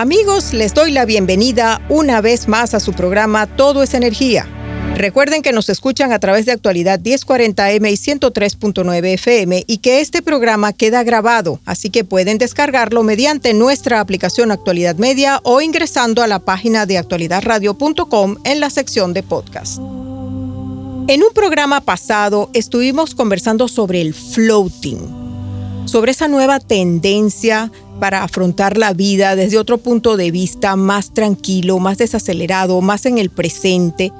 Amigos, les doy la bienvenida una vez más a su programa Todo es Energía. Recuerden que nos escuchan a través de actualidad 1040M y 103.9 FM y que este programa queda grabado, así que pueden descargarlo mediante nuestra aplicación Actualidad Media o ingresando a la página de actualidadradio.com en la sección de podcast. En un programa pasado estuvimos conversando sobre el floating, sobre esa nueva tendencia para afrontar la vida desde otro punto de vista más tranquilo, más desacelerado, más en el presente.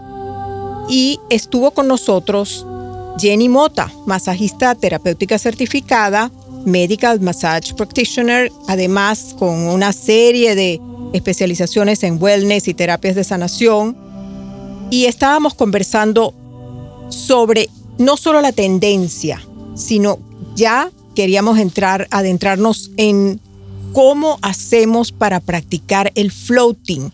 Y estuvo con nosotros Jenny Mota, masajista terapéutica certificada, medical massage practitioner, además con una serie de especializaciones en wellness y terapias de sanación. Y estábamos conversando sobre no solo la tendencia, sino ya queríamos entrar, adentrarnos en cómo hacemos para practicar el floating.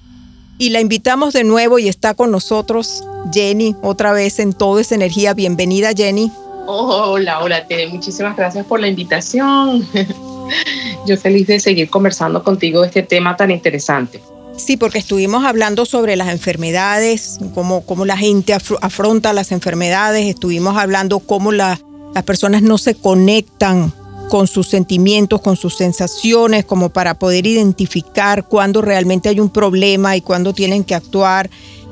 Y la invitamos de nuevo y está con nosotros Jenny, otra vez en Todo es Energía. Bienvenida Jenny. hola, hola Tere, muchísimas gracias por la invitación. Yo feliz de seguir conversando contigo de este tema tan interesante. Sí, porque estuvimos hablando sobre las enfermedades, cómo, cómo la gente afronta las enfermedades, estuvimos hablando cómo las personas no se conectan con sus sentimientos, con sus sensaciones, como para poder identificar cuándo realmente hay un problema y cuándo tienen que actuar.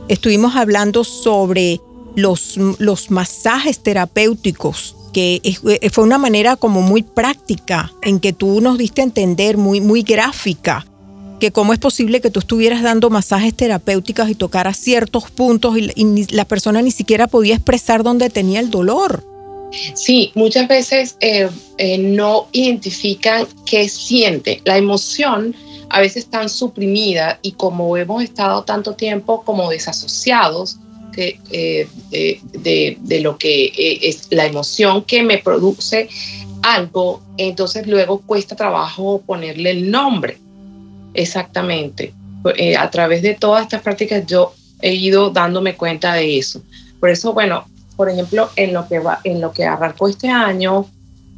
Estuvimos hablando sobre los, los masajes terapéuticos, que eh, fue una manera como muy práctica en que tú nos diste a entender, muy, muy gráfica, que cómo es posible que tú estuvieras dando masajes terapéuticos y tocaras ciertos puntos y, y la persona ni siquiera podía expresar dónde tenía el dolor. Sí, muchas veces eh, eh, no identifican qué siente. La emoción a veces tan suprimida y como hemos estado tanto tiempo como desasociados eh, de, de, lo que es la emoción que me produce algo, entonces luego cuesta trabajo ponerle el nombre. Exactamente. a través de todas estas prácticas yo he ido dándome cuenta de eso. Por eso, bueno, por ejemplo, en lo que, va, en lo que arrancó este año,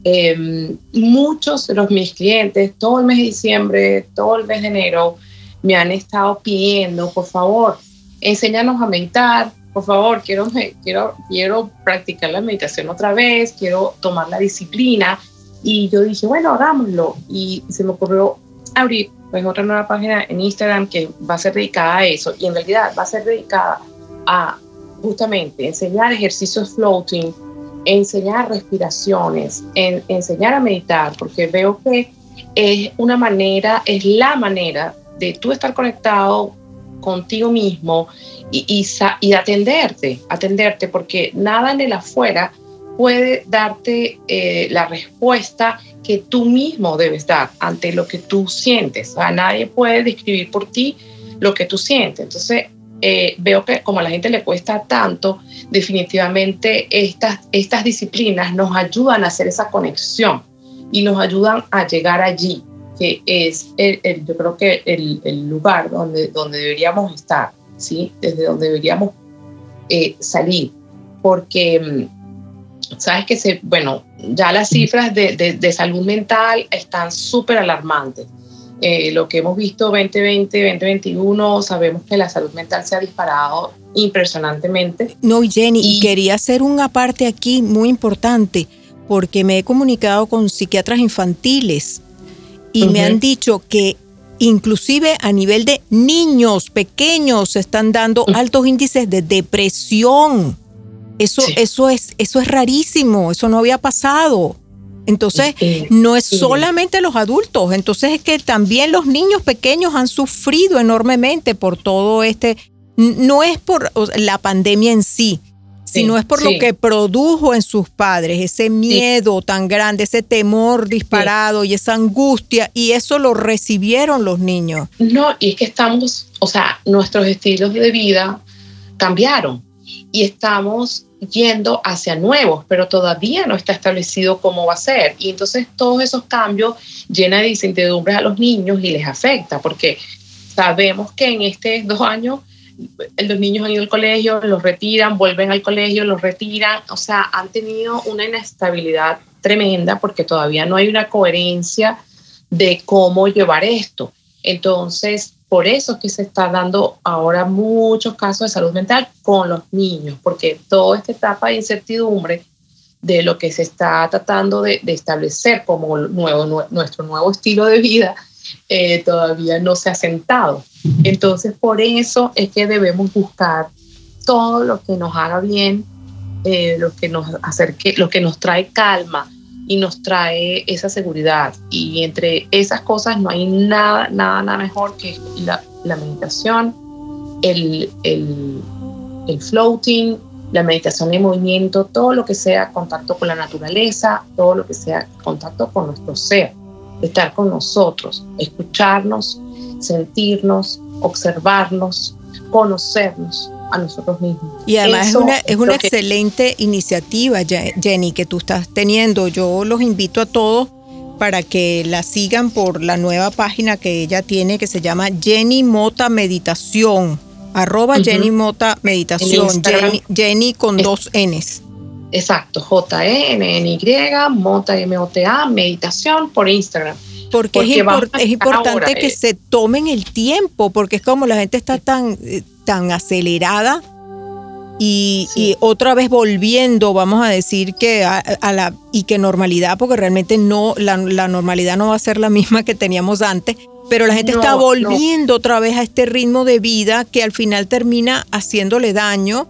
em, muchos de los, mis clientes, todo el mes de diciembre, todo el mes de enero, me han estado pidiendo, por favor, enséñanos a meditar, por favor, quiero, quiero, quiero practicar la meditación otra vez, quiero tomar la disciplina. Y yo dije, bueno, hagámoslo. Y se me ocurrió abrir pues, otra nueva página en Instagram que va a ser dedicada a eso. Y en realidad va a ser dedicada a justamente enseñar ejercicios floating, enseñar respiraciones, enseñar a meditar, porque veo que es una manera, es la manera de tú estar conectado contigo mismo y, y, atenderte, atenderte, porque nada en el afuera puede darte eh, la respuesta que tú mismo debes dar ante lo que tú sientes. O nadie puede describir por ti lo que tú sientes. Entonces, eh, veo que como a la gente le cuesta tanto, definitivamente estas, estas disciplinas nos ayudan a hacer esa conexión y nos ayudan a llegar allí, que es el, yo creo que el, el, lugar donde, donde deberíamos estar, ¿sí? desde donde deberíamos eh, salir, porque mm, sabes que se, bueno, ya las cifras de, de, de salud mental están súper alarmantes. Eh, lo que hemos visto 2020, 2021, sabemos que la salud mental se ha disparado impresionantemente. No, Jenny, y, quería hacer una parte aquí muy importante, porque me he comunicado con psiquiatras infantiles y me han dicho que inclusive a nivel de niños pequeños se están dando altos índices de depresión. Eso, eso, es, eso es rarísimo, eso no había pasado. Entonces, no es solamente los adultos, entonces es que también los niños pequeños han sufrido enormemente por todo este, no es por la pandemia en sí, sino es por lo que produjo en sus padres, ese miedo tan grande, ese temor disparado y esa angustia, y eso lo recibieron los niños. No, y es que estamos, o sea, nuestros estilos de vida cambiaron y estamos yendo hacia nuevos, pero todavía no está establecido cómo va a ser. Y entonces todos esos cambios llenan de incertidumbre a los niños y les afecta, porque sabemos que en estos dos años los niños han ido al colegio, los retiran, vuelven al colegio, los retiran, o sea, han tenido una inestabilidad tremenda porque todavía no hay una coherencia de cómo llevar esto. Entonces, por eso es que se está dando ahora muchos casos de salud mental con los niños, porque toda esta etapa de incertidumbre de lo que se está tratando de, establecer como nuevo, nuestro nuevo estilo de vida eh, todavía no se ha sentado. Entonces, por eso es que debemos buscar todo lo que nos haga bien, eh, lo que nos acerque, lo que nos trae calma y nos trae esa seguridad. Y entre esas cosas no hay nada, nada, nada mejor que la, meditación, el, el, el floating, la meditación de movimiento, todo lo que sea contacto con la naturaleza, todo lo que sea contacto con nuestro ser, estar con nosotros, escucharnos, sentirnos, observarnos, conocernos a nosotros mismos. Y además es una, es una excelente iniciativa, Jenny, que tú estás teniendo. Yo los invito a todos para que la sigan por la nueva página que ella tiene que se llama Jenny Mota Meditación. Arroba Jenny Mota Meditación. Jenny, con dos Ns. Exacto, J-E-N-N-Y, Mota M-O-T-A, Meditación por Instagram. Porque, es, importante que se tomen el tiempo, porque es como la gente está tan, eh, tan acelerada y, otra vez volviendo, vamos a decir que a, la y que normalidad, porque realmente no, la, normalidad no va a ser la misma que teníamos antes, pero la gente está volviendo otra vez a este ritmo de vida que al final termina haciéndole daño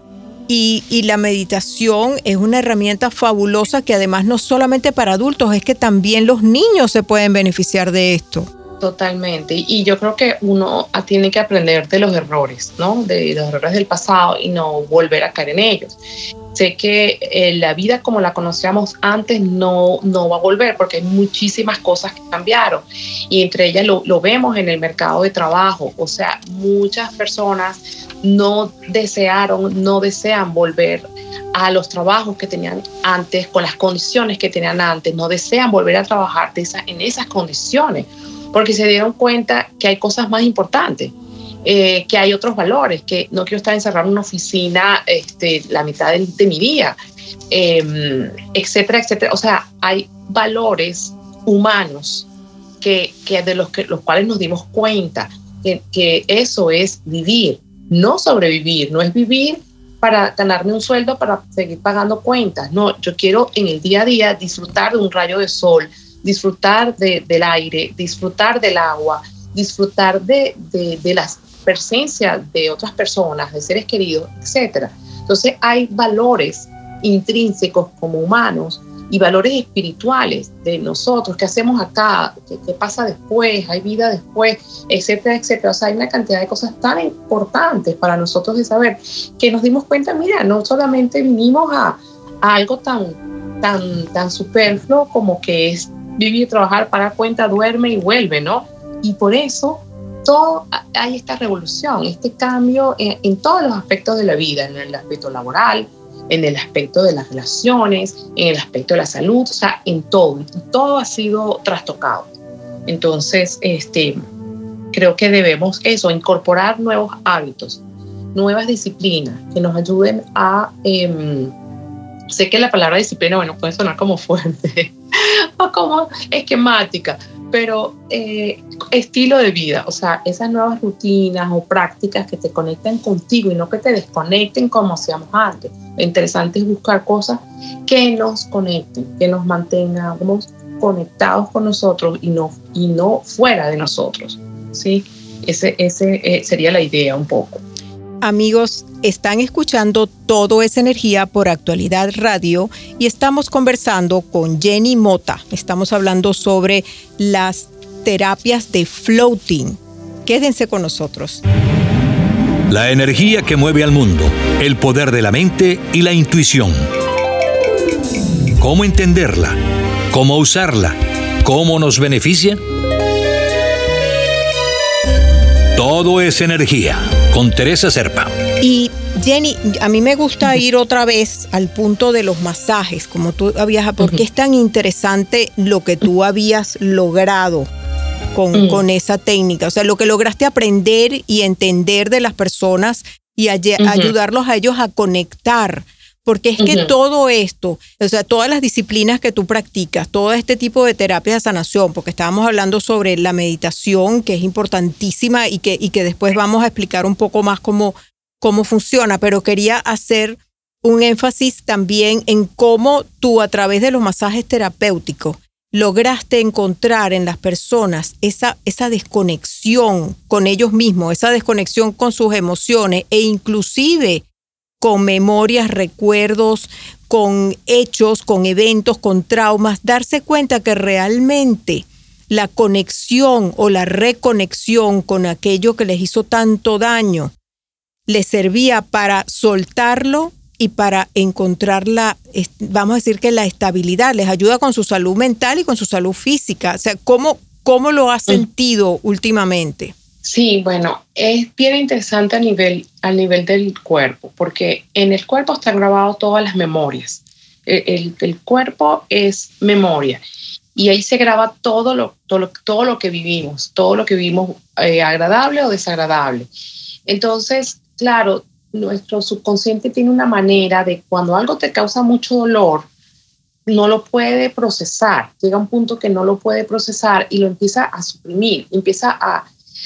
y, la meditación es una herramienta fabulosa que además no solamente para adultos, es que también los niños se pueden beneficiar de esto. Totalmente. Y yo creo que uno tiene que aprender de los errores, ¿no? De los errores del pasado y no volver a caer en ellos. Sé que eh, la vida como la conocíamos antes no, no va a volver porque hay muchísimas cosas que cambiaron y entre ellas lo, lo vemos en el mercado de trabajo. O sea, muchas personas no desearon, no desean volver a los trabajos que tenían antes, con las condiciones que tenían antes, no desean volver a trabajar en esas condiciones, porque se dieron cuenta que hay cosas más importantes, eh, que hay otros valores, que no quiero estar encerrado en una oficina este, la mitad de, mi día, em, etcétera, etcétera. O sea, hay valores humanos que, de los, que, los cuales nos dimos cuenta que eso es vivir no sobrevivir, no es vivir para ganarme un sueldo para seguir pagando cuentas. No, yo quiero en el día a día disfrutar de un rayo de sol, disfrutar del aire, disfrutar del agua, disfrutar de, de, de la presencia de otras personas, de seres queridos, etc. Entonces hay valores intrínsecos como humanos y valores espirituales de nosotros, qué hacemos acá, qué, pasa después, hay vida después, etcétera, etcétera. O sea, hay una cantidad de cosas tan importantes para nosotros de saber que nos dimos cuenta, mira, no solamente vinimos a, algo tan, tan, tan superfluo como que es vivir, trabajar, para cuenta, duerme y vuelve, ¿no? Y por eso todo, hay esta revolución, este cambio en, en todos los aspectos de la vida, en el aspecto laboral, en el aspecto de las relaciones, en el aspecto de la salud, o sea, en todo, todo ha sido trastocado. Entonces, este, creo que debemos eso, incorporar nuevos hábitos, nuevas disciplinas que nos ayuden a, em, sé que la palabra disciplina, bueno, puede sonar como fuerte o como esquemática, pero eh, estilo de vida, o sea, esas nuevas rutinas o prácticas que te conecten contigo y no que te desconecten como hacíamos antes. Lo interesante es buscar cosas que nos conecten, que nos mantengamos conectados con nosotros y no, y no fuera de nosotros. ¿sí? Ese, ese eh, sería la idea un poco. Amigos, están escuchando Todo es Energía por Actualidad Radio y estamos conversando con Jenny Mota. Estamos hablando sobre las terapias de floating. Quédense con nosotros. La energía que mueve al mundo, el poder de la mente y la intuición. ¿Cómo entenderla? ¿Cómo usarla? ¿Cómo nos beneficia? Todo es energía, con Teresa Serpa. Y Jenny, a mí me gusta ir otra vez al punto de los masajes, como tú habías, porque es tan interesante lo que tú habías logrado con, con, esa técnica, o sea, lo que lograste aprender y entender de las personas y ayudarlos a ellos a conectar porque es que todo esto, o sea, todas las disciplinas que tú practicas, todo este tipo de terapia de sanación, porque estábamos hablando sobre la meditación, que es importantísima y que, y que después vamos a explicar un poco más cómo, cómo funciona, pero quería hacer un énfasis también en cómo tú a través de los masajes terapéuticos lograste encontrar en las personas esa, esa desconexión con ellos mismos, esa desconexión con sus emociones e inclusive con memorias, recuerdos, con hechos, con eventos, con traumas, darse cuenta que realmente la conexión o la reconexión con aquello que les hizo tanto daño les servía para soltarlo y para encontrar la, vamos a decir que la estabilidad, les ayuda con su salud mental y con su salud física. O sea, ¿cómo, cómo lo has mm. sentido últimamente? Sí, bueno, es bien interesante a nivel, a nivel del cuerpo, porque en el cuerpo están grabadas todas las memorias. El, el, cuerpo es memoria y ahí se graba todo lo, todo, todo lo que vivimos, todo lo que vivimos eh, agradable o desagradable. Entonces, claro, nuestro subconsciente tiene una manera de cuando algo te causa mucho dolor, no lo puede procesar, llega un punto que no lo puede procesar y lo empieza a suprimir, empieza a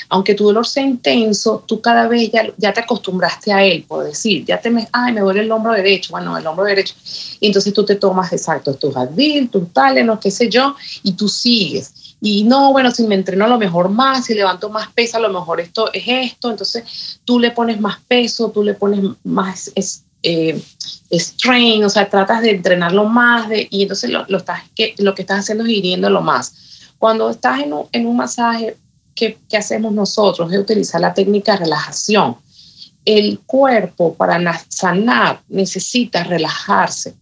aunque tu dolor sea intenso, tú cada vez ya, te acostumbraste a él, por decir, ya te me, ay, me duele el hombro derecho, bueno, el hombro derecho, y entonces tú te tomas, exacto, tus Advil, tus no qué sé yo, y tú sigues. Y no, bueno, si me entreno a lo mejor más, si levanto más peso, a lo mejor esto es esto, entonces tú le pones más peso, tú le pones más eh, strain, o sea, tratas de entrenarlo más, y entonces lo, lo, que, estás haciendo es hiriéndolo más. Cuando estás en un masaje, ¿qué, hacemos nosotros? Es utilizar la técnica de relajación. El cuerpo para sanar necesita relajarse.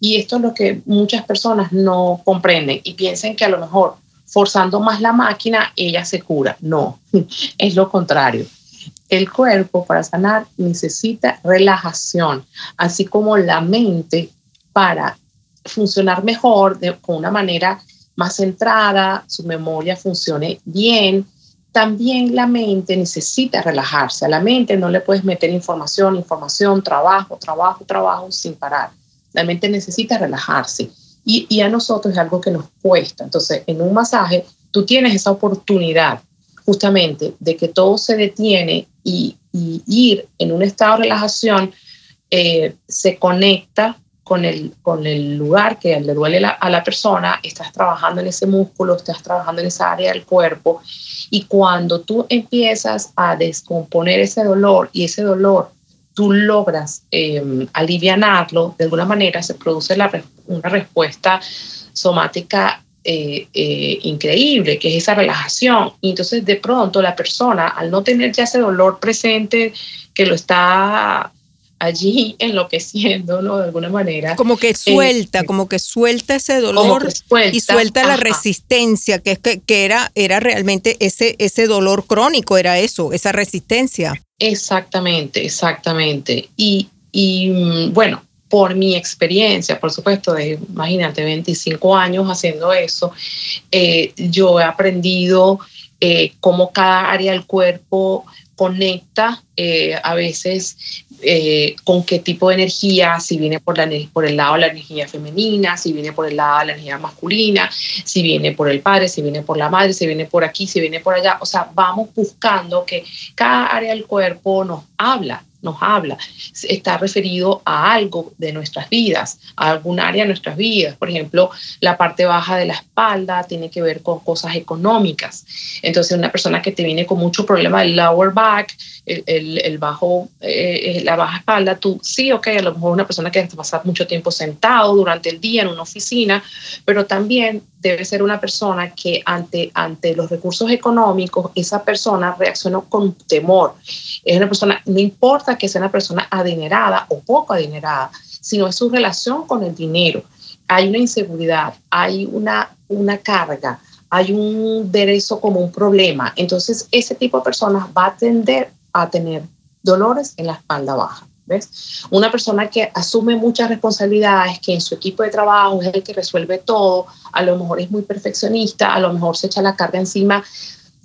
Y esto es lo que muchas personas no comprenden y piensan que a lo mejor forzando más la máquina, ella se cura. No, es lo contrario. El cuerpo para sanar necesita relajación, así como la mente para funcionar mejor de, una manera más centrada, su memoria funcione bien, también la mente necesita relajarse. A la mente no le puedes meter información, información, trabajo, trabajo, trabajo sin parar. La mente necesita relajarse. Y, a nosotros es algo que nos cuesta. Entonces, en un masaje, tú tienes esa oportunidad justamente de que todo se detiene y, ir en un estado de relajación eh, se conecta con el, con el lugar que le duele a la persona, estás trabajando en ese músculo, estás trabajando en esa área del cuerpo y cuando tú empiezas a descomponer ese dolor y ese dolor tú logras eh, alivianarlo, de alguna manera se produce una respuesta somática eh, eh, increíble, que es esa relajación. Y entonces de pronto la persona, al no tener ya ese dolor presente que lo está allí enloqueciendo, ¿no? De alguna manera. Como que suelta, eh, como que suelta ese dolor y suelta la resistencia, que es que, que, era, era realmente ese, ese dolor crónico, era eso, esa resistencia. Exactamente, exactamente. Y, y mm, bueno, por mi experiencia, por supuesto, de, imagínate, 25 años haciendo eso, eh, yo he aprendido eh, cómo cada área del cuerpo conecta a veces eh, con qué tipo de energía, si viene por, la, por el lado de la energía femenina, si viene por el lado de la energía masculina, si viene por el padre, si viene por la madre, si viene por aquí, si viene por allá. O sea, vamos buscando que cada área del cuerpo nos habla nos habla, está referido a algo de nuestras vidas, a algún área de nuestras vidas. Por ejemplo, la parte baja de la espalda tiene que ver con cosas económicas. Entonces, una persona que te viene con mucho problema del lower back, el, el, bajo, eh, la baja espalda, tú sí, ok, a lo mejor una persona que pasa mucho tiempo sentado durante el día en una oficina, pero también debe ser una persona que ante, ante los recursos económicos, esa persona reaccionó con temor. Es una persona, no importa que sea una persona adinerada o poco adinerada, sino es su relación con el dinero. Hay una inseguridad, hay una, una carga, hay un derecho como un problema. Entonces, ese tipo de personas va a tender a tener dolores en la espalda baja. ¿Ves? Una persona que asume muchas responsabilidades, que en su equipo de trabajo es el que resuelve todo, a lo mejor es muy perfeccionista, a lo mejor se echa la carga encima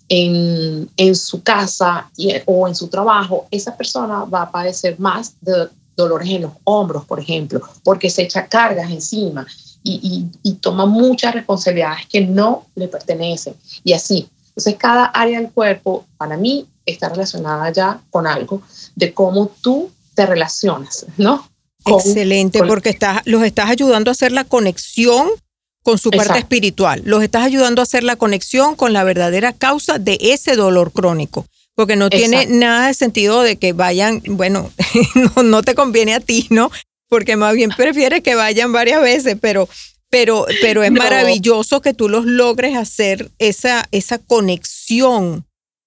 en, en su casa y, o en su trabajo, esa persona va a padecer más de dolores en los hombros, por ejemplo, porque se echa cargas encima y, y, y toma muchas responsabilidades que no le pertenecen y así. Entonces, cada área del cuerpo, para mí, está relacionada ya con algo de cómo tú te relacionas, ¿no? Excelente, porque estás, los estás ayudando a hacer la conexión con su parte espiritual, los estás ayudando a hacer la conexión con la verdadera causa de ese dolor crónico, porque no tiene nada de sentido de que vayan, bueno, no, no te conviene a ti, ¿no? Porque más bien prefieres que vayan varias veces, pero pero, pero es maravilloso que tú los logres hacer esa, esa conexión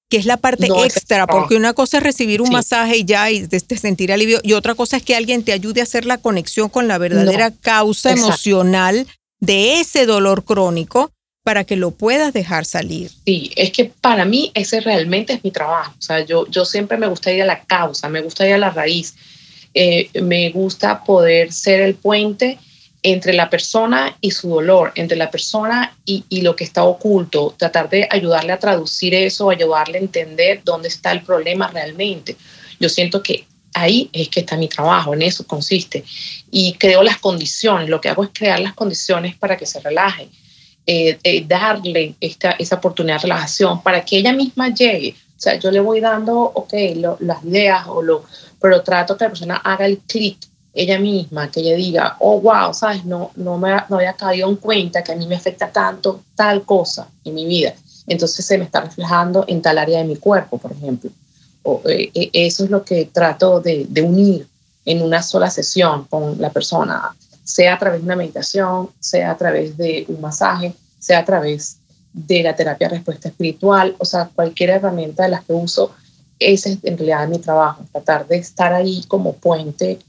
que es la parte extra, porque una cosa es recibir un masaje y ya y sentir alivio, y otra cosa es que alguien te ayude a hacer la conexión con la verdadera causa emocional de ese dolor crónico para que lo puedas dejar salir. Sí, es que para mí ese realmente es mi trabajo. O sea, yo, yo siempre me gusta ir a la causa, me gusta ir a la raíz, eh, me gusta poder ser el puente entre la persona y su dolor, entre la persona y, lo que está oculto, tratar de ayudarle a traducir eso, ayudarle a entender dónde está el problema realmente. Yo siento que ahí es que está mi trabajo, en eso consiste. Y creo las condiciones, lo que hago es crear las condiciones para que se relaje, eh, eh, darle esta, esa oportunidad de relajación para que ella misma llegue. O sea, yo le voy dando, ok, las ideas, o lo, pero trato que la persona haga el clic ella misma, que ella diga, oh, wow, sabes, no, no me no había caído en cuenta que a mí me afecta tanto tal cosa en mi vida. Entonces se me está reflejando en tal área de mi cuerpo, por ejemplo. Eh, eh, eso es lo que trato de, unir en una sola sesión con la persona, sea a través de una meditación, sea a través de un masaje, sea a través de la terapia respuesta espiritual, o sea, cualquier herramienta de las que uso, ese es en realidad mi trabajo, tratar de estar ahí como puente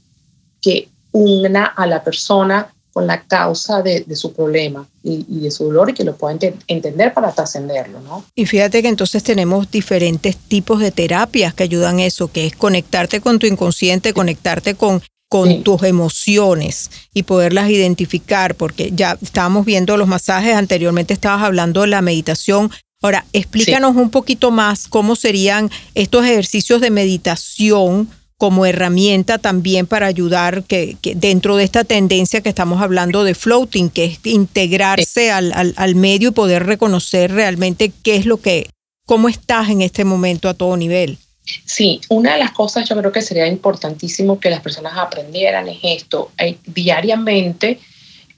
que una a la persona con la causa de, su problema y, de su dolor y que lo pueda entender para trascenderlo, ¿no? Y fíjate que entonces tenemos diferentes tipos de terapias que ayudan eso, que es conectarte con tu inconsciente, conectarte con con tus emociones y poderlas identificar, porque ya estábamos viendo los masajes, anteriormente estabas hablando de la meditación. Ahora, explícanos un poquito más cómo serían estos ejercicios de meditación como herramienta también para ayudar que, dentro de esta tendencia que estamos hablando de floating, que es integrarse al, al, medio y poder reconocer realmente qué es lo que, cómo estás en este momento a todo nivel. Sí, una de las cosas yo creo que sería importantísimo que las personas aprendieran es esto, eh, diariamente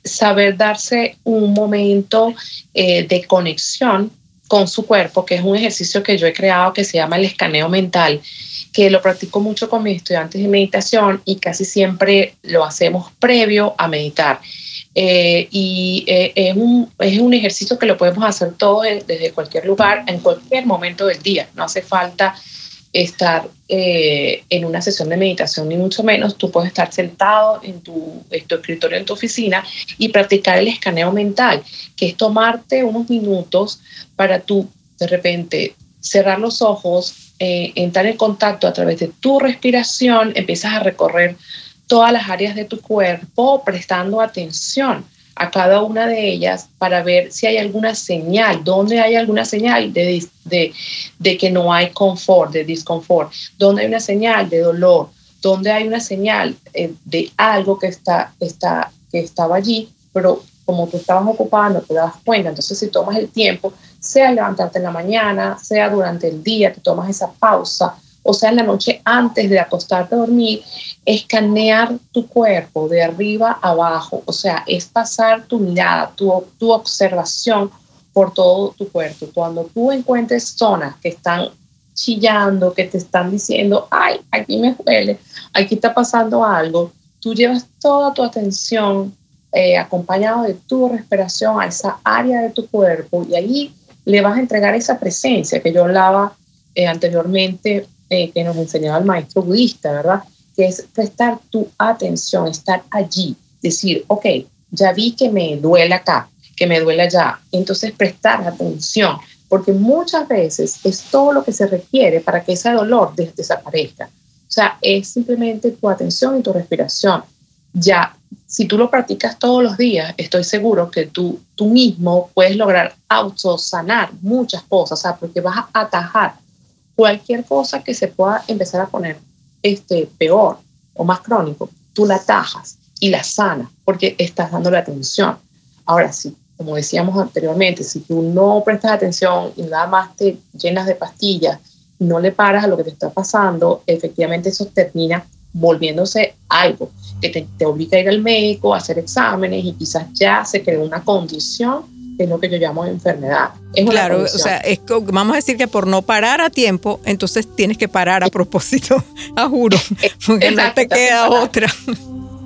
saber darse un momento eh, de conexión con su cuerpo, que es un ejercicio que yo he creado que se llama el escaneo mental que lo practico mucho con mis estudiantes de meditación y casi siempre lo hacemos previo a meditar. Eh, y eh, es, un, es, un, ejercicio que lo podemos hacer todos desde cualquier lugar, en cualquier momento del día. No hace falta estar eh, en una sesión de meditación, ni mucho menos. Tú puedes estar sentado en tu, en tu escritorio, en tu oficina y practicar el escaneo mental, que es tomarte unos minutos para tú de repente cerrar los ojos, eh, entrar en contacto a través de tu respiración, empiezas a recorrer todas las áreas de tu cuerpo prestando atención a cada una de ellas para ver si hay alguna señal, dónde hay alguna señal de, de, de que no hay confort, de disconfort, dónde hay una señal de dolor, dónde hay una señal eh, de algo que, está, está, que estaba allí, pero como tú estabas ocupando, te das cuenta. Entonces, si tomas el tiempo, sea levantarte en la mañana, sea durante el día, te tomas esa pausa o sea, en la noche antes de acostarte a dormir, escanear tu cuerpo de arriba a abajo, o sea, es pasar tu mirada, tu, tu observación por todo tu cuerpo. Cuando tú encuentres zonas que están chillando, que te están diciendo, ay, aquí me duele, aquí está pasando algo, tú llevas toda tu atención eh, acompañado de tu respiración a esa área de tu cuerpo y ahí le vas a entregar esa presencia que yo hablaba eh, anteriormente, eh, que nos enseñaba el maestro budista, ¿verdad? Que es prestar tu atención, estar allí, decir, ok, ya vi que me duele acá, que me duele allá. Entonces prestar atención, porque muchas veces es todo lo que se requiere para que ese dolor desaparezca. O sea, es simplemente tu atención y tu respiración. Ya, si tú lo practicas todos los días, estoy seguro que tú, tú mismo puedes lograr autosanar muchas cosas, sea, porque vas a atajar cualquier cosa que se pueda empezar a poner este, peor o más crónico, tú la atajas y la sanas porque estás dando la atención. Ahora sí, como decíamos anteriormente, si tú no prestas atención y nada más te llenas de pastillas, no le paras a lo que te está pasando, efectivamente eso termina volviéndose algo que te, obliga a ir al médico, a hacer exámenes y quizás ya se creó una condición que es lo que yo llamo enfermedad. claro, o sea, es, vamos a decir que por no parar a tiempo, entonces tienes que parar a propósito, a juro, porque no te queda otra.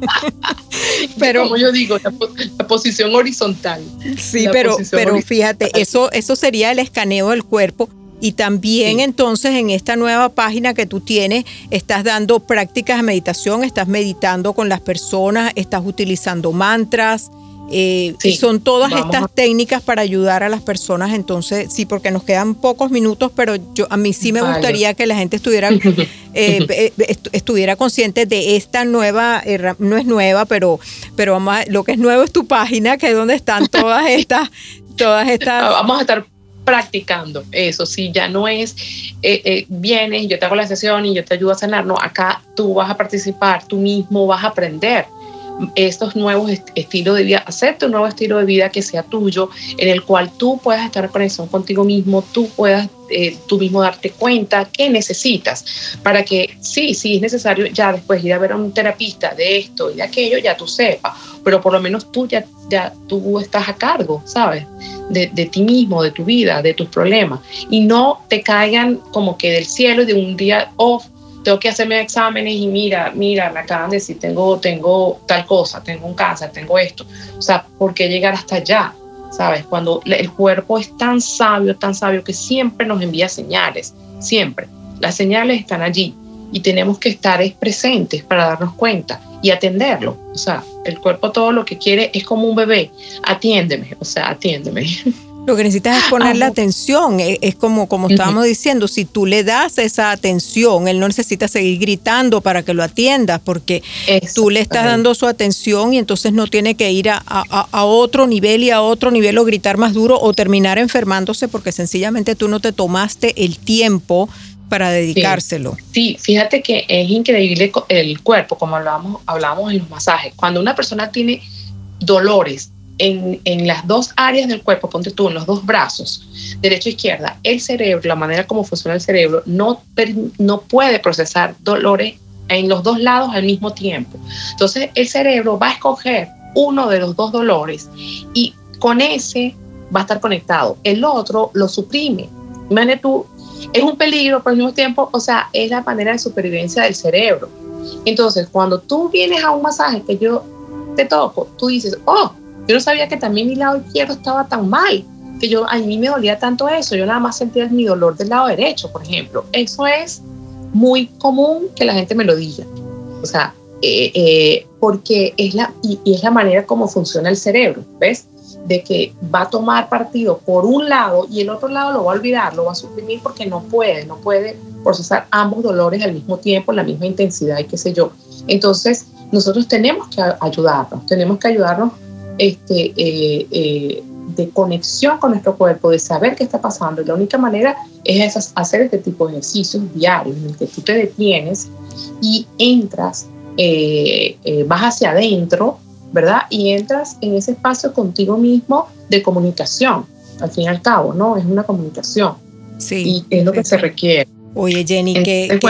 pero como yo digo, la, posición horizontal. Sí, pero, pero fíjate, eso, eso sería el escaneo del cuerpo. Y también entonces en esta nueva página que tú tienes, estás dando prácticas de meditación, estás meditando con las personas, estás utilizando mantras, eh, y son todas estas técnicas para ayudar a las personas. Entonces, sí, porque nos quedan pocos minutos, pero yo a mí sí me gustaría que la gente estuviera, eh, eh, estuviera consciente de esta nueva, no es nueva, pero, pero vamos lo que es nuevo es tu página, que es donde están todas estas, todas estas. Vamos a estar practicando. Eso, si ya no es vienes, yo te hago la sesión y yo te ayudo a sanar, no, acá tú vas a participar, tú mismo vas a aprender estos nuevos estilos de vida, acepta un nuevo estilo de vida que sea tuyo, en el cual tú puedas estar en conexión contigo mismo, tú puedas eh, tú mismo darte cuenta qué necesitas. Para que sí, sí es necesario ya después ir a ver a un terapista de esto y de aquello, ya tú sepas, pero por lo menos tú ya, ya tú estás a cargo, ¿sabes? De, de, ti mismo, de tu vida, de tus problemas, y no te caigan como que del cielo de un día off tengo que hacerme exámenes y mira, mira, me acaban de decir, tengo, tengo tal cosa, tengo un cáncer, tengo esto. O sea, ¿por qué llegar hasta allá? ¿Sabes? Cuando el cuerpo es tan sabio, tan sabio, que siempre nos envía señales, siempre. Las señales están allí y tenemos que estar presentes para darnos cuenta y atenderlo. O sea, el cuerpo todo lo que quiere es como un bebé, atiéndeme, o sea, atiéndeme. Lo que necesitas es ponerle atención, es, como, como estábamos diciendo, si tú le das esa atención, él no necesita seguir gritando para que lo atiendas, porque tú le estás dando su atención y entonces no tiene que ir a, a, otro nivel y a otro nivel o gritar más duro o terminar enfermándose porque sencillamente tú no te tomaste el tiempo para dedicárselo. Sí, fíjate que es increíble el cuerpo, como hablábamos, hablábamos en los masajes. Cuando una persona tiene dolores en, las dos áreas del cuerpo, ponte tú, en los dos brazos, derecha e izquierda, el cerebro, la manera como funciona el cerebro, no, no puede procesar dolores en los dos lados al mismo tiempo. Entonces el cerebro va a escoger uno de los dos dolores y con ese va a estar conectado. El otro lo suprime. Imagínate tú, es un peligro, pero al mismo tiempo, o sea, es la manera de supervivencia del cerebro. Entonces, cuando tú vienes a un masaje que yo te toco, tú dices, oh, yo no sabía que también mi lado izquierdo estaba tan mal, que yo a mí me dolía tanto eso. Yo nada más sentía mi dolor del lado derecho, por ejemplo. Eso es muy común que la gente me lo diga. O sea, eh, eh, porque es la, y, es la manera como funciona el cerebro, ¿ves? De que va a tomar partido por un lado y el otro lado lo va a olvidar, lo va a suprimir porque no puede, no puede procesar ambos dolores al mismo tiempo, la misma intensidad y qué sé yo. Entonces, nosotros tenemos que ayudarnos, tenemos que ayudarnos este, eh, eh, de conexión con nuestro cuerpo, de saber qué está pasando. Y la única manera es hacer este tipo de ejercicios diarios en el que tú te detienes y entras, eh, vas hacia adentro, ¿verdad? Y entras en ese espacio contigo mismo de comunicación, al fin y al cabo, ¿no? Es una comunicación. Sí. Y es lo que se requiere. Oye, Jenny, qué,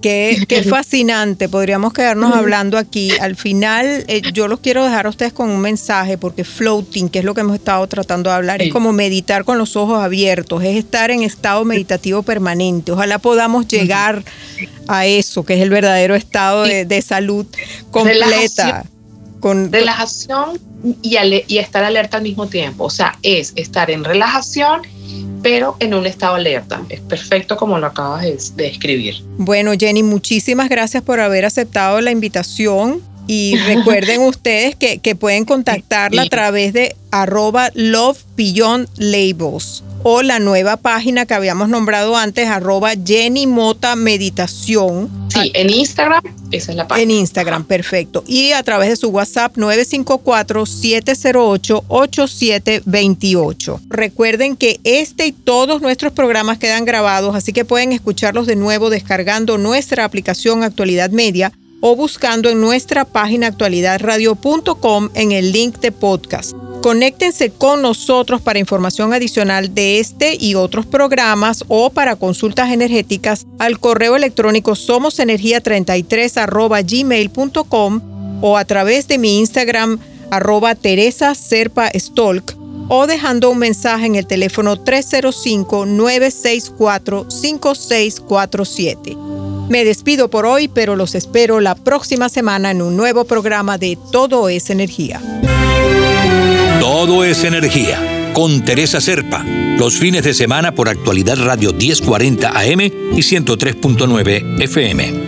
qué, fascinante. Podríamos quedarnos hablando aquí. Al final, eh, yo los quiero dejar a ustedes con un mensaje, porque floating, que es lo que hemos estado tratando de hablar, es como meditar con los ojos abiertos, es estar en estado meditativo permanente. Ojalá podamos llegar a eso, que es el verdadero estado de, salud completa. Con, relajación y, y estar alerta al mismo tiempo. O sea, es estar en relajación pero en un estado alerta. Es perfecto como lo acabas de, describir. Bueno, Jenny, muchísimas gracias por haber aceptado la invitación. Y recuerden ustedes que, que pueden contactarla a través de arroba Love Beyond Labels o la nueva página que habíamos nombrado antes, arroba Jenny Mota Meditación. Sí, en Instagram, esa es la página. En Instagram, perfecto. Y a través de su WhatsApp 954-708-8728. Recuerden que este y todos nuestros programas quedan grabados, así que pueden escucharlos de nuevo descargando nuestra aplicación Actualidad Media o buscando en nuestra página actualidadradio.com en el link de podcast. Conéctense con nosotros para información adicional de este y otros programas o para consultas energéticas al correo electrónico somosenergia33 gmail.com o a través de mi Instagram arroba Teresa Serpa Stolk o dejando un mensaje en el teléfono 305-964-5647. Me despido por hoy, pero los espero la próxima semana en un nuevo programa de Todo es Energía. Todo es energía. Con Teresa Serpa. Los fines de semana por actualidad radio 1040 AM y 103.9 FM.